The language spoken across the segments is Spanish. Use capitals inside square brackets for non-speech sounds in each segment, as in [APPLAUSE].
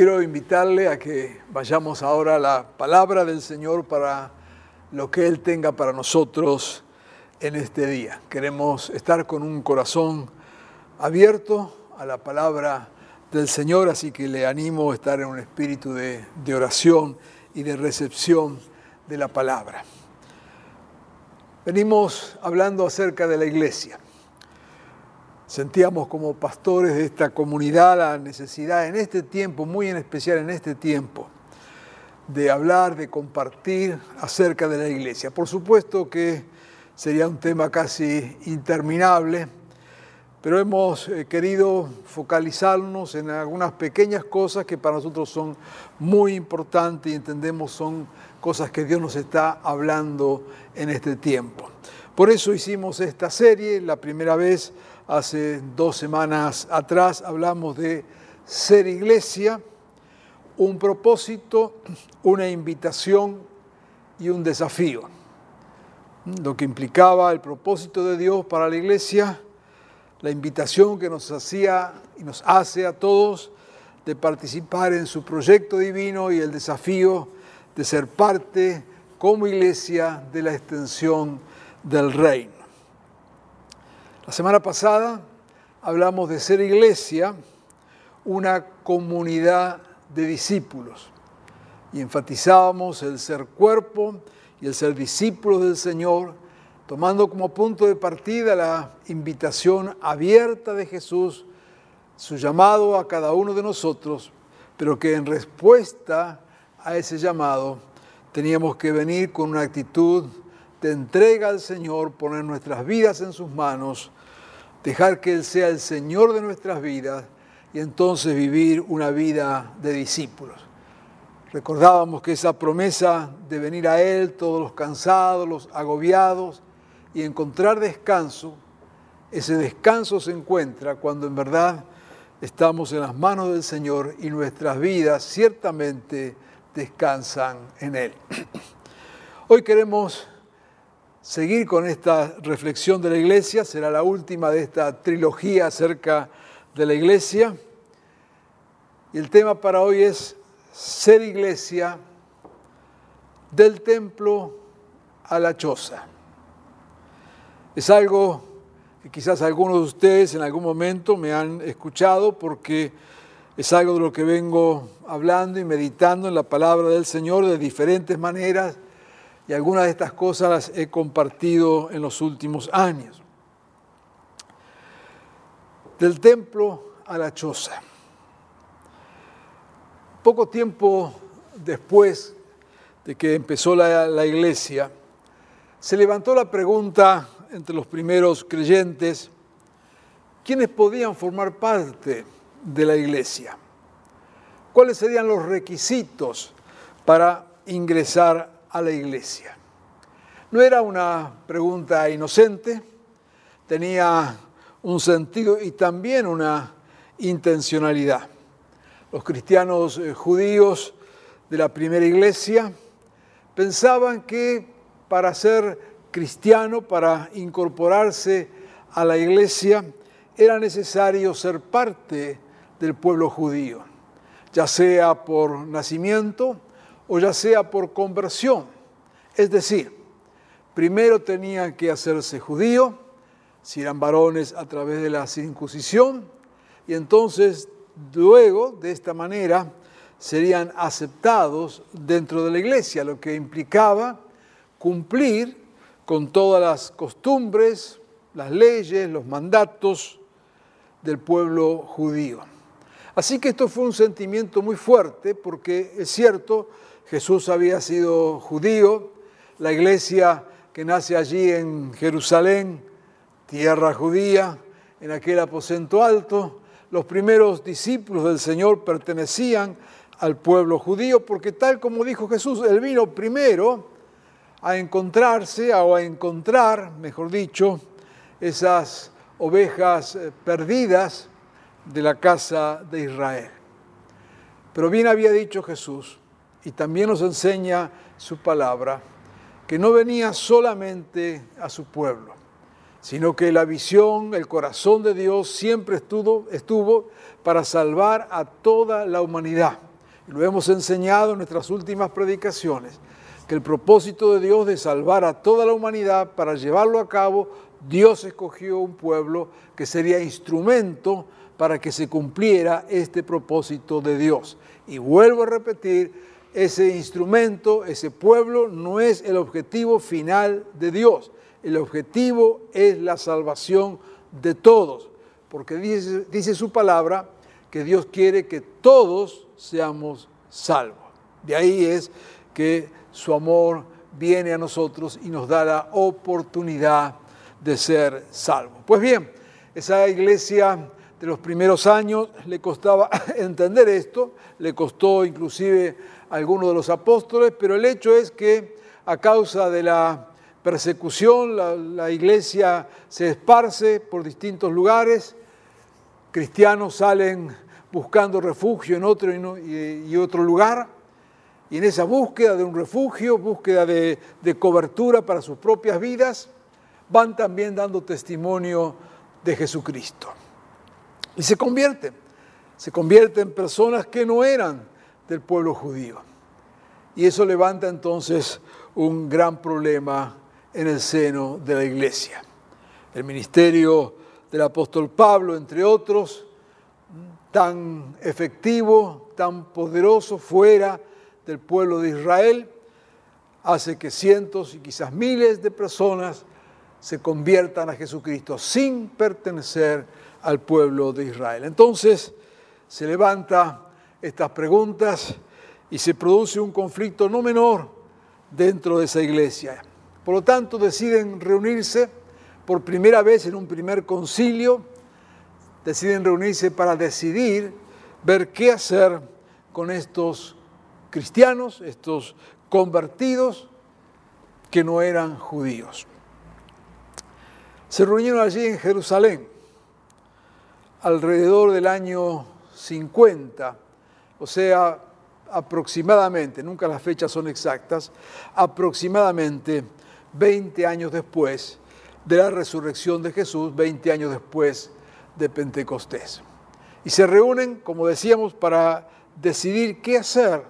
Quiero invitarle a que vayamos ahora a la palabra del Señor para lo que Él tenga para nosotros en este día. Queremos estar con un corazón abierto a la palabra del Señor, así que le animo a estar en un espíritu de, de oración y de recepción de la palabra. Venimos hablando acerca de la iglesia. Sentíamos como pastores de esta comunidad la necesidad en este tiempo, muy en especial en este tiempo, de hablar, de compartir acerca de la iglesia. Por supuesto que sería un tema casi interminable, pero hemos eh, querido focalizarnos en algunas pequeñas cosas que para nosotros son muy importantes y entendemos son cosas que Dios nos está hablando en este tiempo. Por eso hicimos esta serie, la primera vez hace dos semanas atrás hablamos de ser iglesia, un propósito, una invitación y un desafío. Lo que implicaba el propósito de Dios para la iglesia, la invitación que nos hacía y nos hace a todos de participar en su proyecto divino y el desafío de ser parte como iglesia de la extensión del reino. La semana pasada hablamos de ser iglesia, una comunidad de discípulos, y enfatizábamos el ser cuerpo y el ser discípulos del Señor, tomando como punto de partida la invitación abierta de Jesús, su llamado a cada uno de nosotros, pero que en respuesta a ese llamado teníamos que venir con una actitud de entrega al Señor, poner nuestras vidas en sus manos, dejar que Él sea el Señor de nuestras vidas y entonces vivir una vida de discípulos. Recordábamos que esa promesa de venir a Él, todos los cansados, los agobiados, y encontrar descanso, ese descanso se encuentra cuando en verdad estamos en las manos del Señor y nuestras vidas ciertamente descansan en Él. [CLEARS THROAT] Hoy queremos seguir con esta reflexión de la iglesia, será la última de esta trilogía acerca de la iglesia. Y el tema para hoy es ser iglesia del templo a la choza. Es algo que quizás algunos de ustedes en algún momento me han escuchado porque es algo de lo que vengo hablando y meditando en la palabra del Señor de diferentes maneras y algunas de estas cosas las he compartido en los últimos años. Del templo a la choza. Poco tiempo después de que empezó la, la iglesia, se levantó la pregunta entre los primeros creyentes, ¿quiénes podían formar parte de la iglesia? ¿Cuáles serían los requisitos para ingresar a la iglesia? No era una pregunta inocente, tenía un sentido y también una intencionalidad. Los cristianos eh, judíos de la primera iglesia pensaban que para ser cristiano, para incorporarse a la iglesia, era necesario ser parte del pueblo judío, ya sea por nacimiento o ya sea por conversión. Es decir, primero tenían que hacerse judío, si eran varones a través de la circuncisión, y entonces luego, de esta manera, serían aceptados dentro de la iglesia, lo que implicaba cumplir con todas las costumbres, las leyes, los mandatos del pueblo judío. Así que esto fue un sentimiento muy fuerte porque es cierto, Jesús había sido judío, la iglesia que nace allí en Jerusalén, tierra judía, en aquel aposento alto. Los primeros discípulos del Señor pertenecían al pueblo judío, porque tal como dijo Jesús, él vino primero a encontrarse o a encontrar, mejor dicho, esas ovejas eh, perdidas de la casa de Israel. Pero bien había dicho Jesús, y también nos enseña su palabra, que no venía solamente a su pueblo, sino que la visión, el corazón de Dios siempre estuvo, para salvar a toda la humanidad. Lo hemos enseñado en nuestras últimas predicaciones, que el propósito de Dios de salvar a toda la humanidad, para llevarlo a cabo, Dios escogió un pueblo que sería instrumento para que se cumpliera este propósito de Dios. Y vuelvo a repetir, ese instrumento, ese pueblo, no es el objetivo final de Dios. El objetivo es la salvación de todos, porque dice, dice su palabra que Dios quiere que todos seamos salvos. De ahí es que su amor viene a nosotros y nos da la oportunidad de ser salvos. Pues bien, esa iglesia de los primeros años le costaba [LAUGHS] entender esto, le costó inclusive a algunos de los apóstoles, pero el hecho es que a causa de la persecución la, iglesia se esparce por distintos lugares, cristianos salen buscando refugio en otro y, otro lugar, y en esa búsqueda de un refugio, búsqueda de cobertura para sus propias vidas, van también dando testimonio de Jesucristo. Y se convierten, se convierten en personas que no eran del pueblo judío. Y eso levanta entonces un gran problema en el seno de la iglesia. El ministerio del apóstol Pablo, entre otros, tan efectivo, tan poderoso fuera del pueblo de Israel, hace que cientos y quizás miles de personas se conviertan a Jesucristo sin pertenecer al pueblo de Israel. Entonces se levanta estas preguntas y se produce un conflicto no menor dentro de esa iglesia. Por lo tanto, deciden reunirse por primera vez en un primer concilio, deciden reunirse para decidir ver qué hacer con estos cristianos, estos convertidos que no eran judíos. Se reunieron allí en Jerusalén alrededor del año 50, o sea, aproximadamente, nunca las fechas son exactas, aproximadamente 20 años después de la resurrección de Jesús, 20 años después de Pentecostés. Y se reúnen, como decíamos, para decidir qué hacer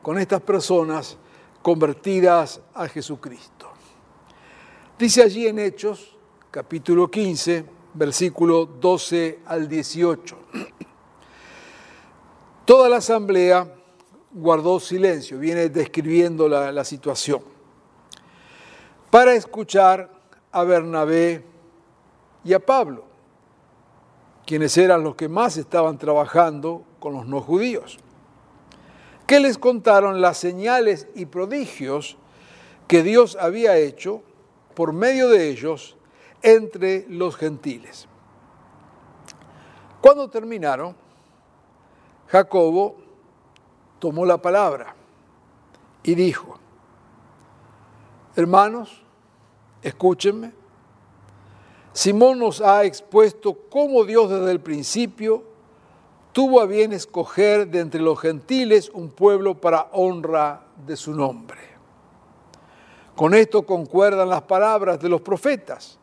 con estas personas convertidas a Jesucristo. Dice allí en Hechos, capítulo 15, versículo 12 al 18. Toda la asamblea guardó silencio, viene describiendo la, situación, para escuchar a Bernabé y a Pablo, quienes eran los que más estaban trabajando con los no judíos, que les contaron las señales y prodigios que Dios había hecho por medio de ellos entre los gentiles. Cuando terminaron, Jacobo tomó la palabra y dijo, hermanos, escúchenme, Simón nos ha expuesto cómo Dios desde el principio tuvo a bien escoger de entre los gentiles un pueblo para honra de su nombre. Con esto concuerdan las palabras de los profetas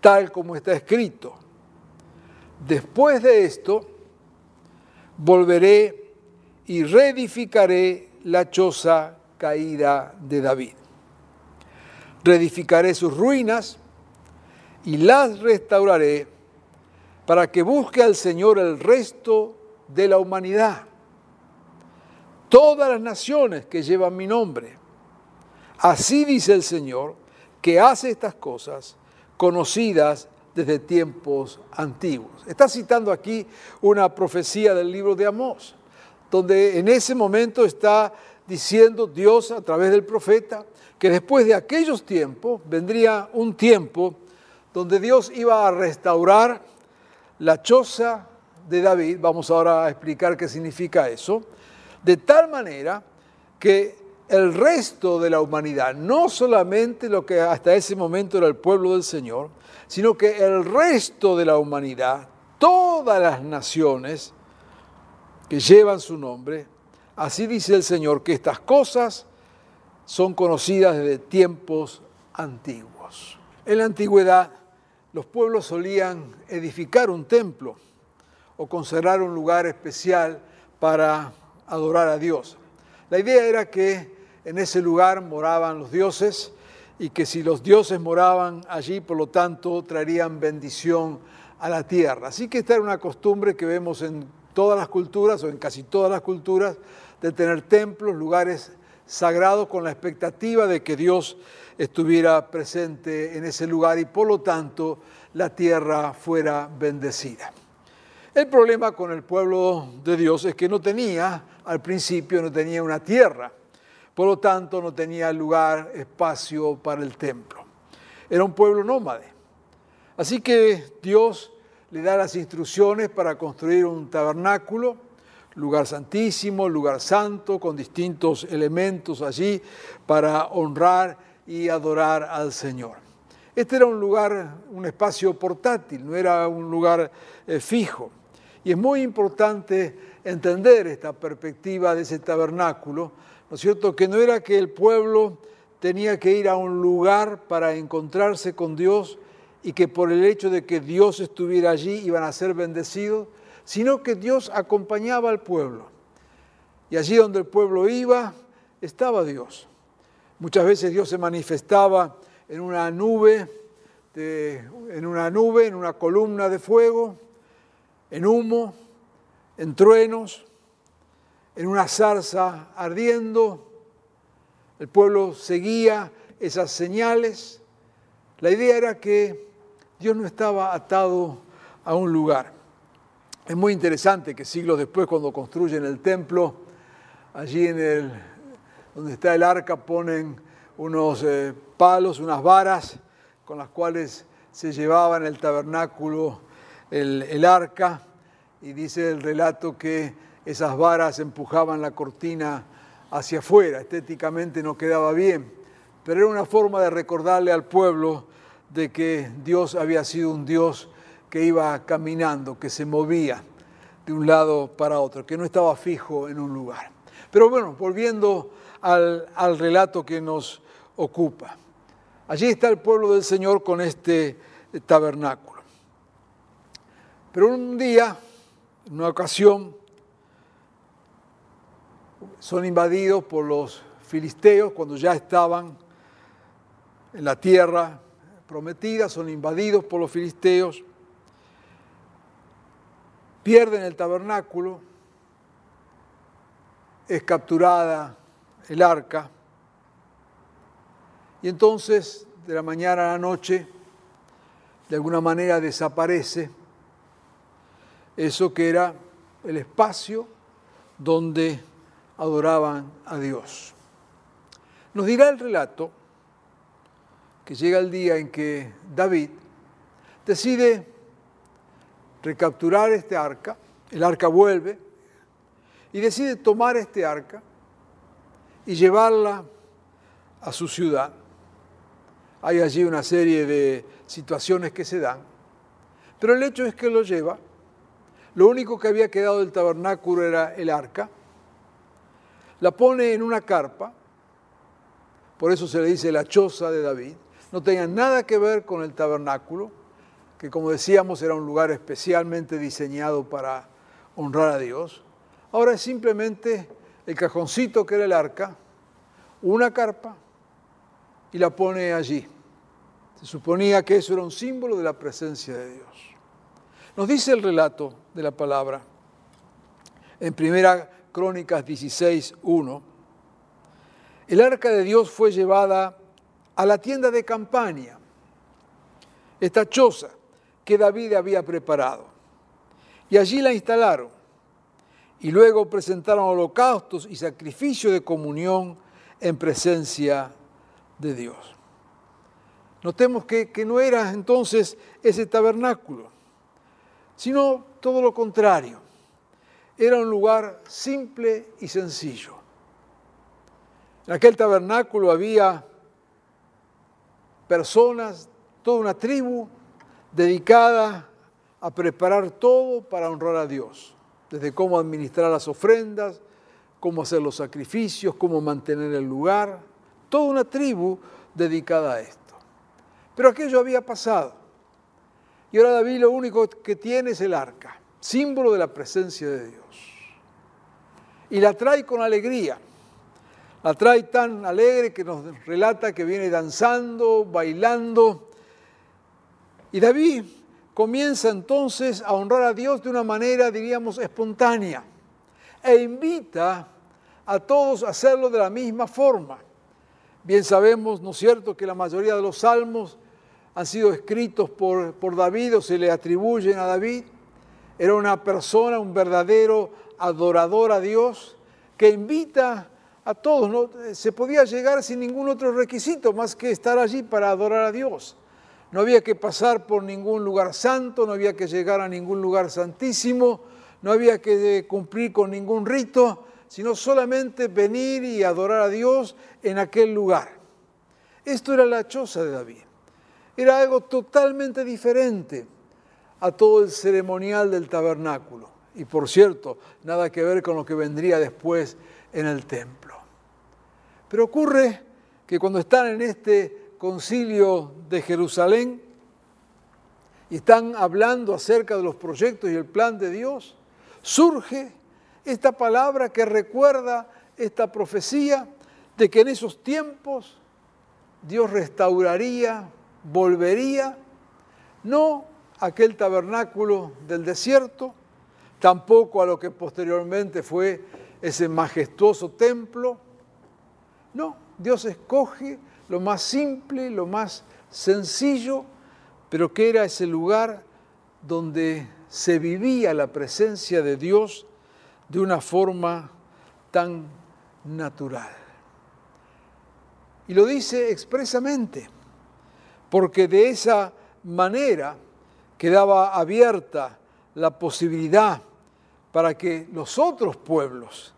tal como está escrito. Después de esto, volveré y reedificaré la choza caída de David. Reedificaré sus ruinas y las restauraré para que busque al Señor el resto de la humanidad. Todas las naciones que llevan mi nombre. Así dice el Señor, que hace estas cosas conocidas desde tiempos antiguos. Está citando aquí una profecía del libro de Amós, donde en ese momento está diciendo Dios a través del profeta que después de aquellos tiempos vendría un tiempo donde Dios iba a restaurar la choza de David, vamos ahora a explicar qué significa eso, de tal manera que el resto de la humanidad, no solamente lo que hasta ese momento era el pueblo del Señor, sino que el resto de la humanidad, todas las naciones que llevan su nombre, así dice el Señor, que estas cosas son conocidas desde tiempos antiguos. En la antigüedad, los pueblos solían edificar un templo o conservar un lugar especial para adorar a Dios. La idea era que en ese lugar moraban los dioses y que si los dioses moraban allí, por lo tanto, traerían bendición a la tierra. Así que esta era una costumbre que vemos en todas las culturas o en casi todas las culturas de tener templos, lugares sagrados con la expectativa de que Dios estuviera presente en ese lugar y por lo tanto la tierra fuera bendecida. El problema con el pueblo de Dios es que no tenía, al principio no tenía una tierra, por lo tanto no tenía lugar, espacio para el templo. Era un pueblo nómade. Así que Dios le da las instrucciones para construir un tabernáculo, lugar santísimo, lugar santo, con distintos elementos allí para honrar y adorar al Señor. Este era un lugar, un espacio portátil, no era un lugar eh, fijo. Y es muy importante entender esta perspectiva de ese tabernáculo, ¿no es cierto? Que no era que el pueblo tenía que ir a un lugar para encontrarse con Dios y que por el hecho de que Dios estuviera allí iban a ser bendecidos, sino que Dios acompañaba al pueblo. Y allí donde el pueblo iba, estaba Dios. Muchas veces Dios se manifestaba en una nube, en una nube, en una columna de fuego, en humo, en truenos, en una zarza ardiendo. El pueblo seguía esas señales. La idea era que Dios no estaba atado a un lugar. Es muy interesante que siglos después, cuando construyen el templo, allí en el donde está el arca ponen unos eh, palos, unas varas con las cuales se llevaba en el tabernáculo el arca y dice el relato que esas varas empujaban la cortina hacia afuera, estéticamente no quedaba bien, pero era una forma de recordarle al pueblo de que Dios había sido un Dios que iba caminando, que se movía de un lado para otro, que no estaba fijo en un lugar. Pero bueno, volviendo al, relato que nos ocupa. Allí está el pueblo del Señor con este tabernáculo. Pero un día, en una ocasión, son invadidos por los filisteos cuando ya estaban en la tierra prometida, son invadidos por los filisteos, pierden el tabernáculo, es capturada el arca, y entonces de la mañana a la noche, de alguna manera desaparece eso que era el espacio donde adoraban a Dios. Nos dirá el relato que llega el día en que David decide recapturar este arca, el arca vuelve, y decide tomar este arca y llevarla a su ciudad. Hay allí una serie de situaciones que se dan, pero el hecho es que lo lleva. Lo único que había quedado del tabernáculo era el arca. La pone en una carpa, por eso se le dice la choza de David. No tenía nada que ver con el tabernáculo, que como decíamos era un lugar especialmente diseñado para honrar a Dios. Ahora es simplemente el cajoncito que era el arca, una carpa y la pone allí. Se suponía que eso era un símbolo de la presencia de Dios. Nos dice el relato de la palabra en Primera Crónicas 16, 1. El arca de Dios fue llevada a la tienda de campaña, esta choza que David había preparado. Y allí la instalaron. y luego presentaron holocaustos y sacrificios de comunión en presencia de Dios. Notemos que, que no era entonces ese tabernáculo, sino todo lo contrario. Era un lugar simple y sencillo. En aquel tabernáculo había personas, toda una tribu dedicada a preparar todo para honrar a Dios, desde cómo administrar las ofrendas, cómo hacer los sacrificios, cómo mantener el lugar, toda una tribu dedicada a esto. Pero aquello había pasado. Y ahora David lo único que tiene es el arca, símbolo de la presencia de Dios. Y la trae con alegría. La trae tan alegre que nos relata que viene danzando, bailando. Y David comienza entonces a honrar a Dios de una manera, diríamos, espontánea. E invita a todos a hacerlo de la misma forma. Bien sabemos, ¿no es cierto?, que la mayoría de los salmos han sido escritos por, por David o se le atribuyen a David. Era una persona, un verdadero adorador a Dios que invita a todos. ¿no? Se podía llegar sin ningún otro requisito más que estar allí para adorar a Dios. No había que pasar por ningún lugar santo, no había que llegar a ningún lugar santísimo, no había que cumplir con ningún rito, sino solamente venir y adorar a Dios en aquel lugar. Esto era la choza de David. Era algo totalmente diferente a todo el ceremonial del tabernáculo. Y por cierto, nada que ver con lo que vendría después en el templo. Pero ocurre que cuando están en este concilio de Jerusalén y están hablando acerca de los proyectos y el plan de Dios, surge esta palabra que recuerda esta profecía de que en esos tiempos Dios restauraría, volvería, no aquel tabernáculo del desierto, tampoco a lo que posteriormente fue ese majestuoso templo. No, Dios escoge lo más simple, lo más sencillo, pero que era ese lugar donde se vivía la presencia de Dios de una forma tan natural. Y lo dice expresamente, porque de esa manera quedaba abierta la posibilidad para que los otros pueblos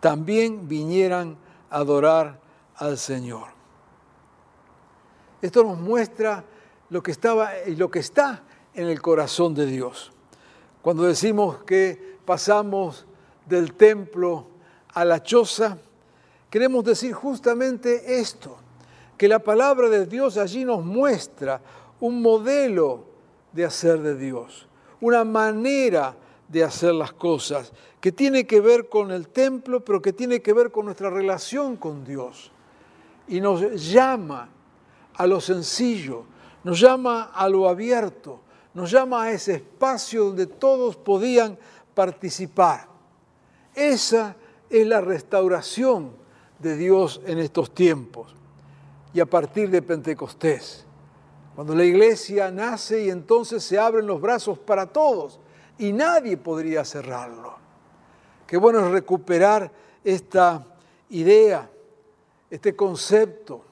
también vinieran a adorar al Señor. Esto nos muestra lo que estaba y lo que está en el corazón de Dios. Cuando decimos que pasamos del templo a la choza, queremos decir justamente esto, que la palabra de Dios allí nos muestra un modelo de hacer de Dios, una manera de hacer las cosas, que tiene que ver con el templo, pero que tiene que ver con nuestra relación con Dios. Y nos llama a lo sencillo, nos llama a lo abierto, nos llama a ese espacio donde todos podían participar. Esa es la restauración de Dios en estos tiempos y a partir de Pentecostés. Cuando la iglesia nace y entonces se abren los brazos para todos y nadie podría cerrarlo. Qué bueno es recuperar esta idea, este concepto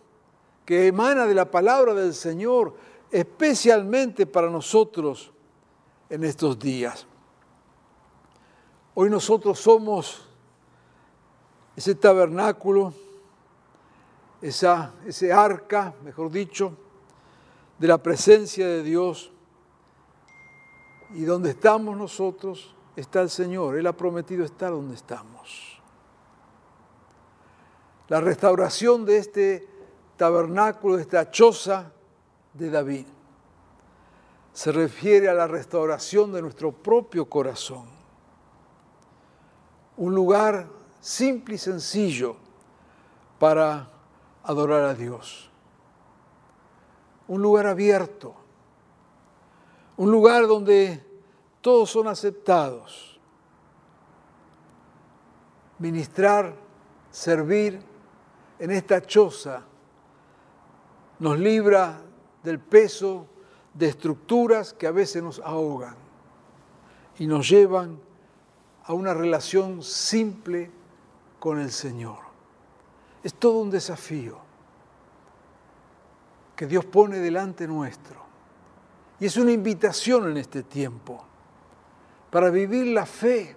que emana de la palabra del Señor, especialmente para nosotros en estos días. Hoy nosotros somos ese tabernáculo, esa, ese arca, mejor dicho, de la presencia de Dios y donde estamos nosotros está el Señor. Él ha prometido estar donde estamos. La restauración de este tabernáculo, de esta choza de David, se refiere a la restauración de nuestro propio corazón. Un lugar simple y sencillo para adorar a Dios. Un lugar abierto un lugar donde todos son aceptados. Ministrar, servir en esta choza nos libra del peso de estructuras que a veces nos ahogan y nos llevan a una relación simple con el Señor. Es todo un desafío que Dios pone delante nuestro. Y es una invitación en este tiempo para vivir la fe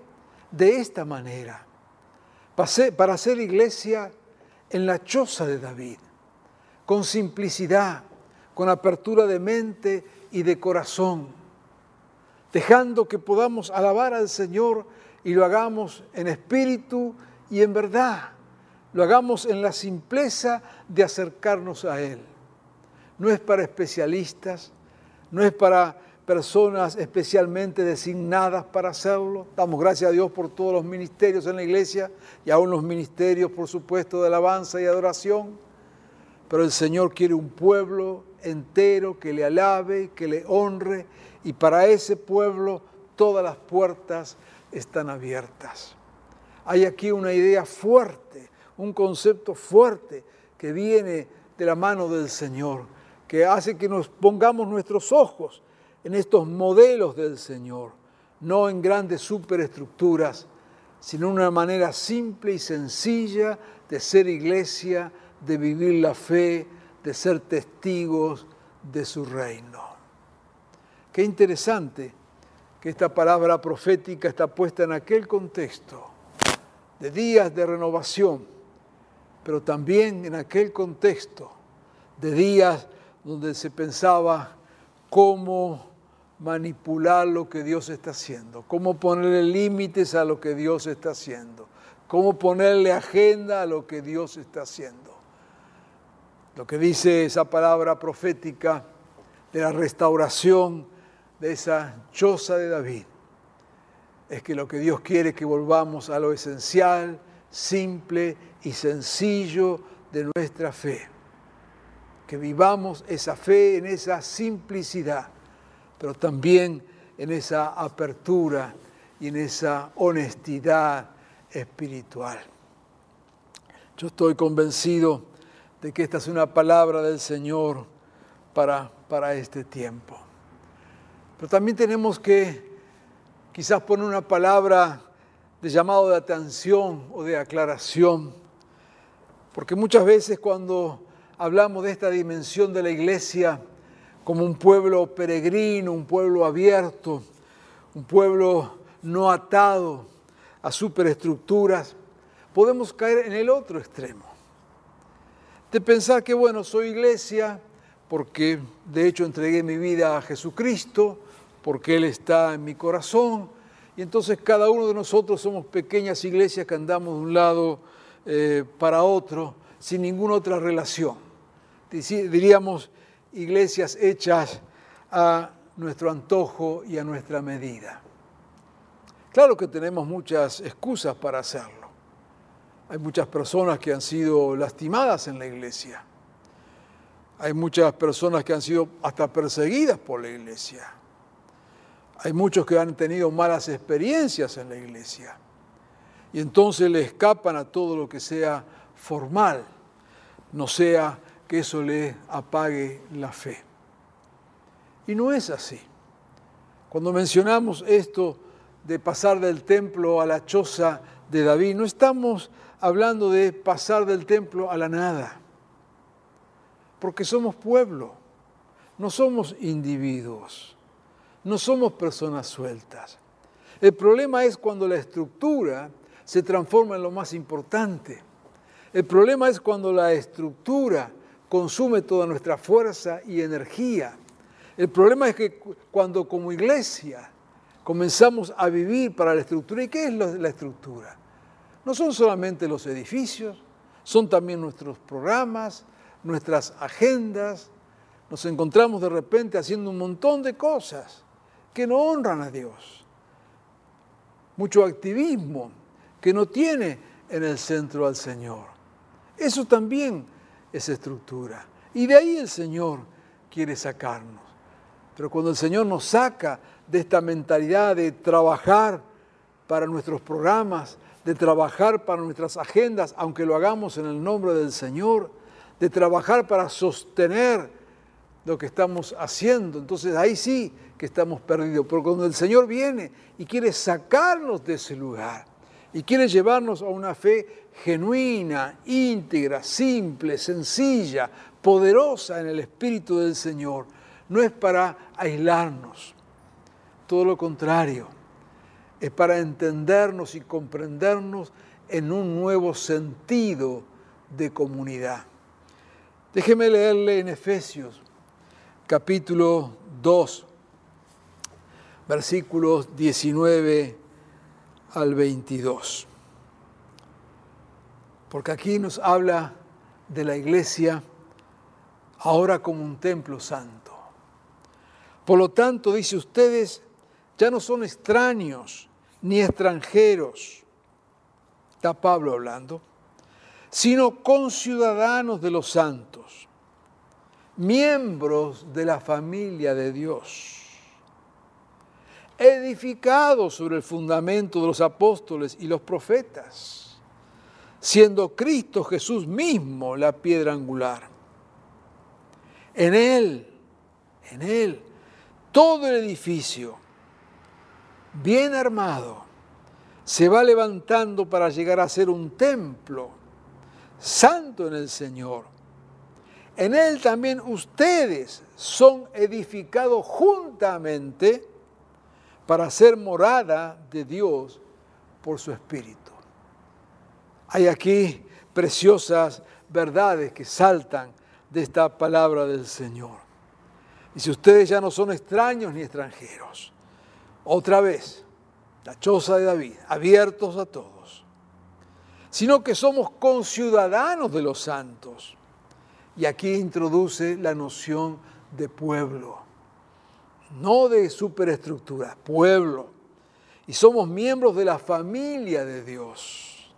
de esta manera, para hacer iglesia en la choza de David, con simplicidad, con apertura de mente y de corazón, dejando que podamos alabar al Señor y lo hagamos en espíritu y en verdad, lo hagamos en la simpleza de acercarnos a Él. No es para especialistas, no es para personas especialmente designadas para hacerlo. Damos gracias a Dios por todos los ministerios en la iglesia y aún los ministerios, por supuesto, de alabanza y adoración. Pero el Señor quiere un pueblo entero que le alabe, que le honre, y para ese pueblo todas las puertas están abiertas. Hay aquí una idea fuerte, un concepto fuerte que viene de la mano del Señor, que hace que nos pongamos nuestros ojos en estos modelos del Señor, no en grandes superestructuras, sino en una manera simple y sencilla de ser iglesia, de vivir la fe, de ser testigos de su reino. Qué interesante que esta palabra profética está puesta en aquel contexto de días de renovación, pero también en aquel contexto de días donde se pensaba cómo manipular lo que Dios está haciendo, cómo ponerle límites a lo que Dios está haciendo, cómo ponerle agenda a lo que Dios está haciendo. Lo que dice esa palabra profética de la restauración de esa choza de David es que lo que Dios quiere es que volvamos a lo esencial, simple y sencillo de nuestra fe. Que vivamos esa fe en esa simplicidad, pero también en esa apertura y en esa honestidad espiritual. Yo estoy convencido de que esta es una palabra del Señor para, para este tiempo. Pero también tenemos que quizás poner una palabra de llamado de atención o de aclaración, porque muchas veces cuando hablamos de esta dimensión de la iglesia como un pueblo peregrino, un pueblo abierto, un pueblo no atado a superestructuras, podemos caer en el otro extremo. De pensar que, bueno, soy iglesia porque de hecho entregué mi vida a Jesucristo, porque Él está en mi corazón. Y entonces cada uno de nosotros somos pequeñas iglesias que andamos de un lado eh, para otro sin ninguna otra relación. Diríamos iglesias hechas a nuestro antojo y a nuestra medida. Claro que tenemos muchas excusas para hacerlo. Hay muchas personas que han sido lastimadas en la iglesia. Hay muchas personas que han sido hasta perseguidas por la iglesia. Hay muchos que han tenido malas experiencias en la iglesia y entonces le escapan a todo lo que sea formal, no sea que eso le apague la fe. Y no es así. Cuando mencionamos esto de pasar del templo a la choza de David, no estamos hablando de pasar del templo a la nada, porque somos pueblo, no somos individuos no somos personas sueltas. El problema es cuando la estructura se transforma en lo más importante. El problema es cuando la estructura consume toda nuestra fuerza y energía. El problema es que cuando como iglesia comenzamos a vivir para la estructura, ¿y qué es la estructura? No son solamente los edificios, son también nuestros programas, nuestras agendas. Nos encontramos de repente haciendo un montón de cosas que no honran a Dios. Mucho activismo que no tiene en el centro al Señor. Eso también es estructura. Y de ahí el Señor quiere sacarnos. Pero cuando el Señor nos saca de esta mentalidad de trabajar para nuestros programas, de trabajar para nuestras agendas, aunque lo hagamos en el nombre del Señor, de trabajar para sostener lo que estamos haciendo. Entonces ahí sí que estamos perdidos. Pero cuando el Señor viene y quiere sacarnos de ese lugar y quiere llevarnos a una fe genuina, íntegra, simple, sencilla, poderosa en el Espíritu del Señor, no es para aislarnos. Todo lo contrario, es para entendernos y comprendernos en un nuevo sentido de comunidad. Déjeme leerle en Efesios capítulo 2, versículos 19 al 22. Porque aquí nos habla de la iglesia ahora como un templo santo. Por lo tanto, dice ustedes, ya no son extraños ni extranjeros, está Pablo hablando, sino conciudadanos de los santos, miembros de la familia de Dios, edificados sobre el fundamento de los apóstoles y los profetas, siendo Cristo Jesús mismo la piedra angular. En Él, en Él, todo el edificio, bien armado, se va levantando para llegar a ser un templo santo en el Señor. En Él también ustedes son edificados juntamente para ser morada de Dios por su Espíritu. Hay aquí preciosas verdades que saltan de esta palabra del Señor. Y si ustedes ya no son extraños ni extranjeros, otra vez, la choza de David, abiertos a todos, sino que somos conciudadanos de los santos. Y aquí introduce la noción de pueblo, no de superestructura, pueblo. Y somos miembros de la familia de Dios.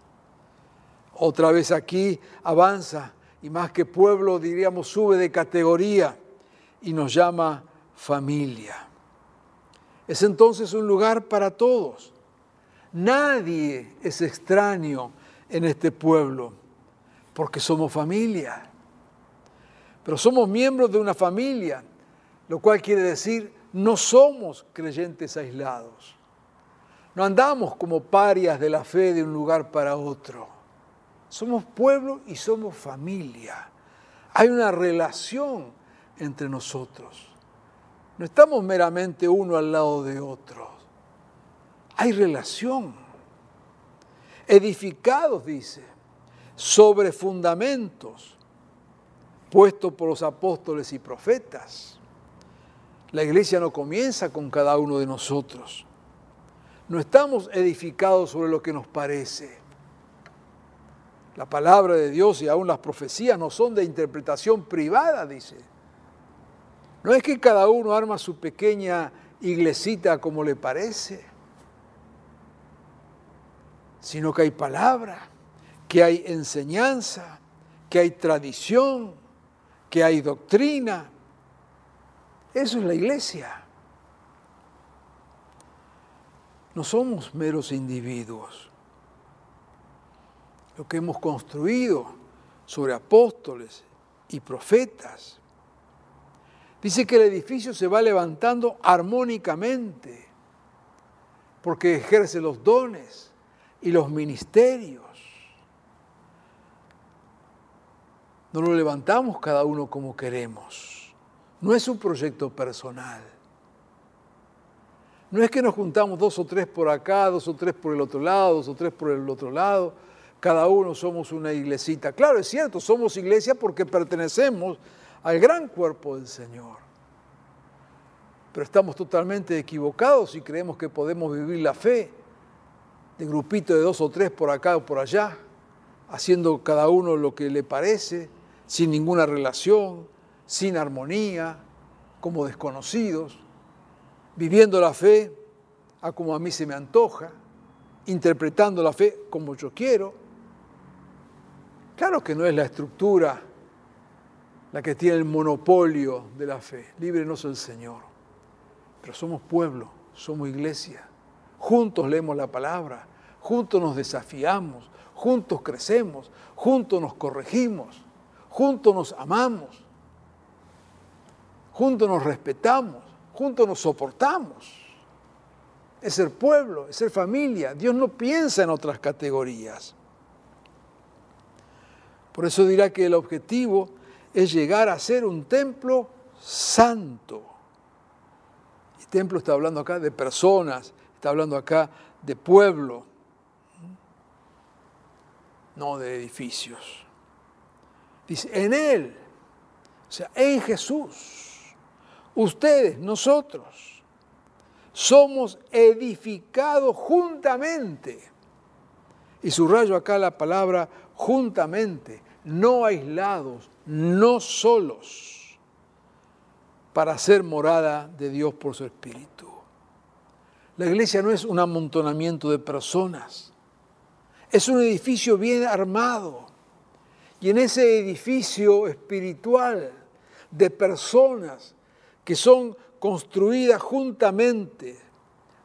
Otra vez aquí avanza y más que pueblo diríamos sube de categoría y nos llama familia. Es entonces un lugar para todos. Nadie es extraño en este pueblo porque somos familia. Pero somos miembros de una familia, lo cual quiere decir no somos creyentes aislados. No andamos como parias de la fe de un lugar para otro. Somos pueblo y somos familia. Hay una relación entre nosotros. No estamos meramente uno al lado de otro. Hay relación. Edificados, dice, sobre fundamentos puestos por los apóstoles y profetas. La iglesia no comienza con cada uno de nosotros. No estamos edificados sobre lo que nos parece. La palabra de Dios y aún las profecías no son de interpretación privada, dice. No es que cada uno arma su pequeña iglesita como le parece, sino que hay palabra, que hay enseñanza, que hay tradición, que hay doctrina. Eso es la iglesia. No somos meros individuos. Lo que hemos construido sobre apóstoles y profetas Dice que el edificio se va levantando armónicamente porque ejerce los dones y los ministerios. No lo levantamos cada uno como queremos. No es un proyecto personal. No es que nos juntamos dos o tres por acá, dos o tres por el otro lado, dos o tres por el otro lado. Cada uno somos una iglesita. Claro, es cierto, somos iglesia porque pertenecemos al gran cuerpo del Señor. Pero estamos totalmente equivocados y creemos que podemos vivir la fe de grupito de dos o tres por acá o por allá, haciendo cada uno lo que le parece, sin ninguna relación, sin armonía, como desconocidos, viviendo la fe a como a mí se me antoja, interpretando la fe como yo quiero. Claro que no es la estructura la que tiene el monopolio de la fe. Líbrenos el Señor. Pero somos pueblo, somos iglesia. Juntos leemos la palabra, juntos nos desafiamos, juntos crecemos, juntos nos corregimos, juntos nos amamos. Juntos nos respetamos, juntos nos soportamos. Es ser pueblo, es ser familia. Dios no piensa en otras categorías. Por eso dirá que el objetivo es llegar a ser un templo santo. Y templo está hablando acá de personas, está hablando acá de pueblo, no de edificios. Dice, en Él, o sea, en Jesús, ustedes, nosotros, somos edificados juntamente. Y subrayo acá la palabra juntamente, no aislados, no solos, para ser morada de Dios por su Espíritu. La iglesia no es un amontonamiento de personas, es un edificio bien armado. Y en ese edificio espiritual de personas que son construidas juntamente,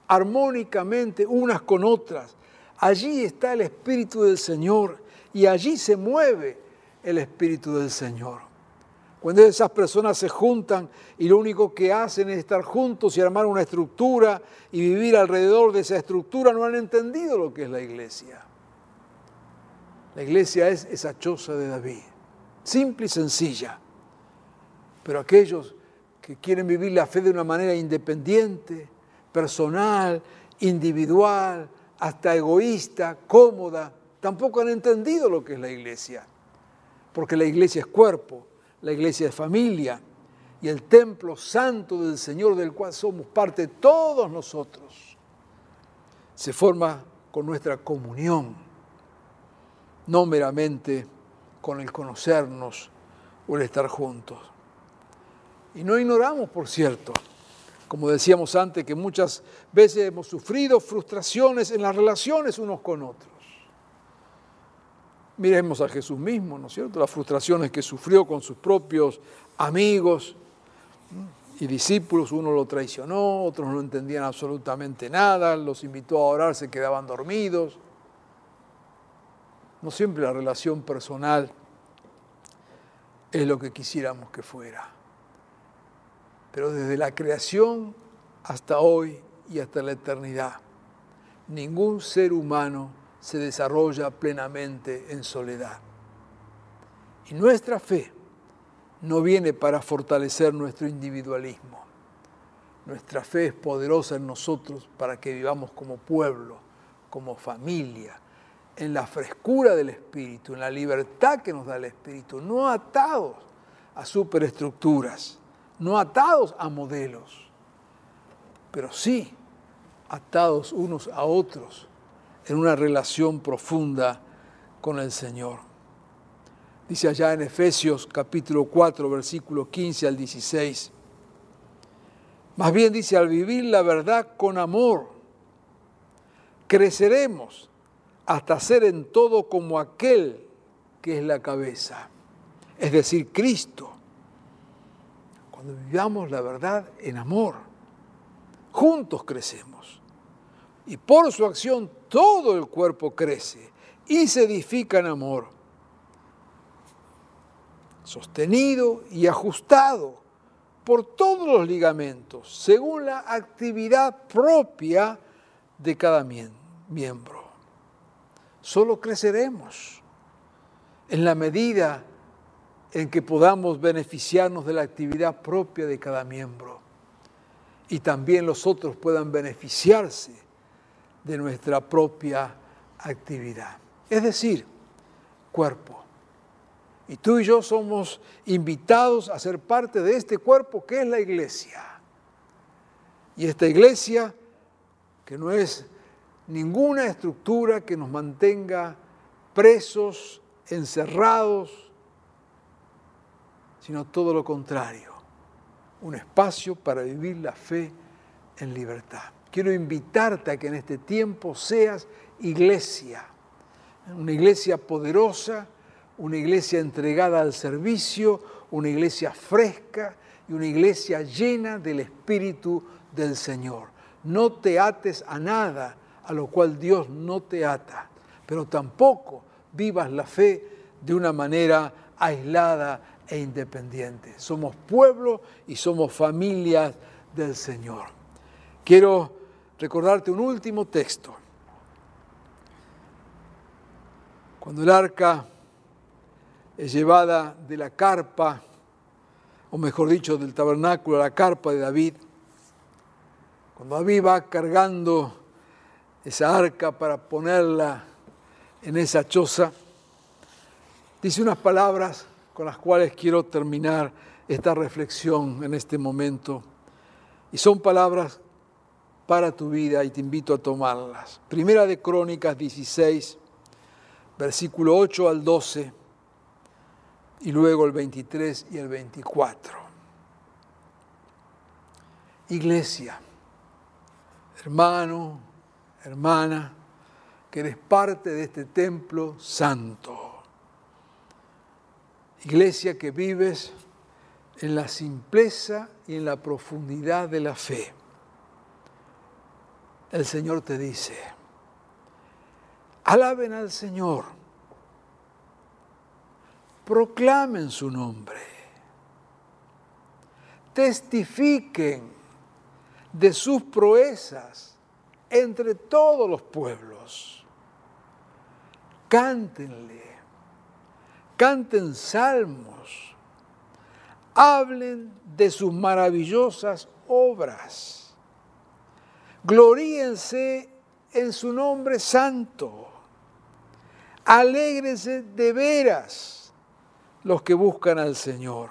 armónicamente, unas con otras, allí está el Espíritu del Señor y allí se mueve el Espíritu del Señor. Cuando esas personas se juntan y lo único que hacen es estar juntos y armar una estructura y vivir alrededor de esa estructura, no han entendido lo que es la iglesia. La iglesia es esa choza de David, simple y sencilla. Pero aquellos que quieren vivir la fe de una manera independiente, personal, individual, hasta egoísta, cómoda, tampoco han entendido lo que es la iglesia. Porque la iglesia es cuerpo, la iglesia es familia y el templo santo del Señor del cual somos parte todos nosotros. Se forma con nuestra comunión no meramente con el conocernos o el estar juntos. Y no ignoramos, por cierto, como decíamos antes, que muchas veces hemos sufrido frustraciones en las relaciones unos con otros. Miremos a Jesús mismo, ¿no es cierto? Las frustraciones que sufrió con sus propios amigos y discípulos, uno lo traicionó, otros no entendían absolutamente nada, los invitó a orar, se quedaban dormidos. No siempre la relación personal es lo que quisiéramos que fuera. Pero desde la creación hasta hoy y hasta la eternidad, ningún ser humano se desarrolla plenamente en soledad. Y nuestra fe no viene para fortalecer nuestro individualismo. Nuestra fe es poderosa en nosotros para que vivamos como pueblo, como familia, en la frescura del Espíritu, en la libertad que nos da el Espíritu, no atados a superestructuras, no atados a modelos, pero sí atados unos a otros en una relación profunda con el Señor. Dice allá en Efesios capítulo 4, versículo 15 al 16. Más bien dice, al vivir la verdad con amor, creceremos hasta ser en todo como aquel que es la cabeza, es decir, Cristo. Vivamos la verdad en amor, juntos crecemos. Y por su acción todo el cuerpo crece y se edifica en amor, sostenido y ajustado por todos los ligamentos, según la actividad propia de cada miembro solo creceremos en la medida en que podamos beneficiarnos de la actividad propia de cada miembro y también los otros puedan beneficiarse de nuestra propia actividad. Es decir, cuerpo. Y tú y yo somos invitados a ser parte de este cuerpo que es la iglesia. Y esta iglesia, que no es ninguna estructura que nos mantenga presos, encerrados, sino todo lo contrario, un espacio para vivir la fe en libertad. Quiero invitarte a que en este tiempo seas iglesia, una iglesia poderosa, una iglesia entregada al servicio, una iglesia fresca y una iglesia llena del Espíritu del Señor. No te ates a nada, a lo cual Dios no te ata, pero tampoco vivas la fe de una manera aislada e independientes. Somos pueblo y somos familias del Señor. Quiero recordarte un último texto. Cuando el arca es llevada de la carpa, o mejor dicho, del tabernáculo a la carpa de David, cuando David va cargando esa arca para ponerla en esa choza, dice unas palabras con las cuales quiero terminar esta reflexión en este momento. Y son palabras para tu vida y te invito a tomarlas. Primera de Crónicas 16, versículo 8 al 12 y luego el 23 y el 24. Iglesia, hermano, hermana, que eres parte de este templo santo. Iglesia que vives en la simpleza y en la profundidad de la fe. El Señor te dice, alaben al Señor, proclamen su nombre, testifiquen de sus proezas entre todos los pueblos. Cántenle, canten salmos, hablen de sus maravillosas obras, gloríense en su nombre santo, alégrense de veras los que buscan al Señor.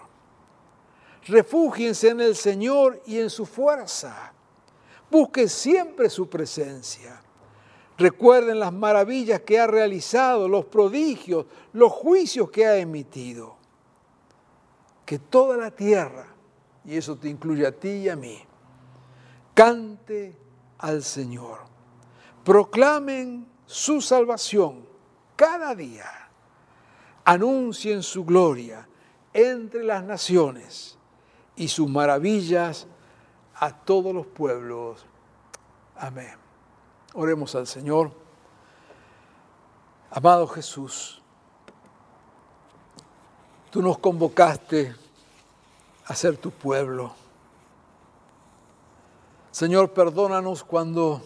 Refúgiense en el Señor y en su fuerza. Busque siempre su presencia. Recuerden las maravillas que ha realizado, los prodigios, los juicios que ha emitido. Que toda la tierra, y eso te incluye a ti y a mí, cante al Señor. Proclamen su salvación cada día. Anuncien su gloria entre las naciones y sus maravillas a todos los pueblos. Amén. Oremos al Señor. Amado Jesús, tú nos convocaste a ser tu pueblo. Señor, perdónanos cuando,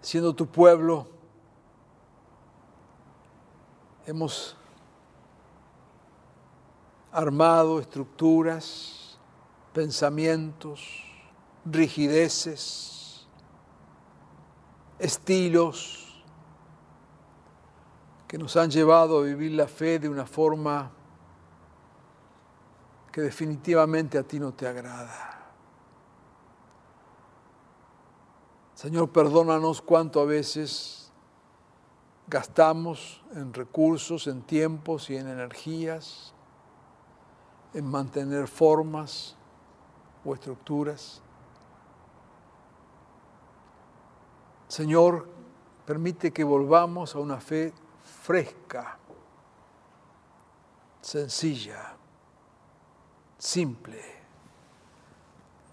siendo tu pueblo, hemos armado estructuras, pensamientos, rigideces, estilos que nos han llevado a vivir la fe de una forma que definitivamente a ti no te agrada. Señor, perdónanos cuánto a veces gastamos en recursos, en tiempos y en energías en mantener formas o estructuras. Señor, permite que volvamos a una fe fresca, sencilla, simple,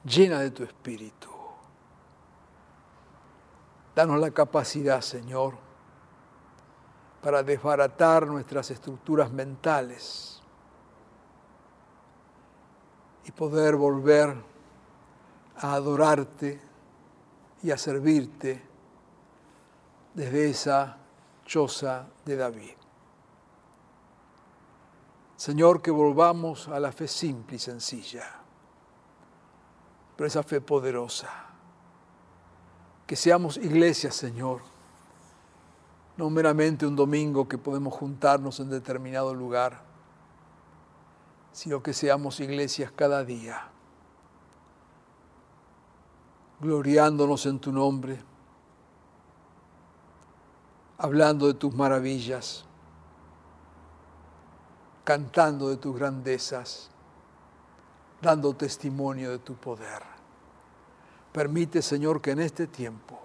llena de tu espíritu. Danos la capacidad, Señor, para desbaratar nuestras estructuras mentales y poder volver a adorarte y a servirte desde esa choza de David. Señor, que volvamos a la fe simple y sencilla, pero esa fe poderosa. Que seamos iglesia, Señor, no meramente un domingo que podemos juntarnos en determinado lugar, sino que seamos iglesias cada día, gloriándonos en tu nombre, hablando de tus maravillas, cantando de tus grandezas, dando testimonio de tu poder. Permite, Señor, que en este tiempo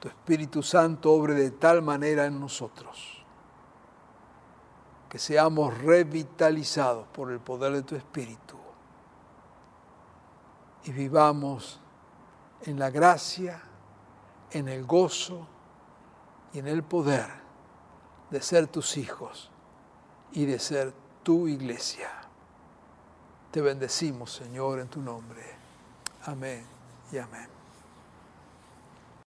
tu Espíritu Santo obre de tal manera en nosotros que seamos revitalizados por el poder de tu Espíritu y vivamos en la gracia, en el gozo y en el poder de ser tus hijos y de ser tu iglesia. Te bendecimos, Señor, en tu nombre. Amén y amén.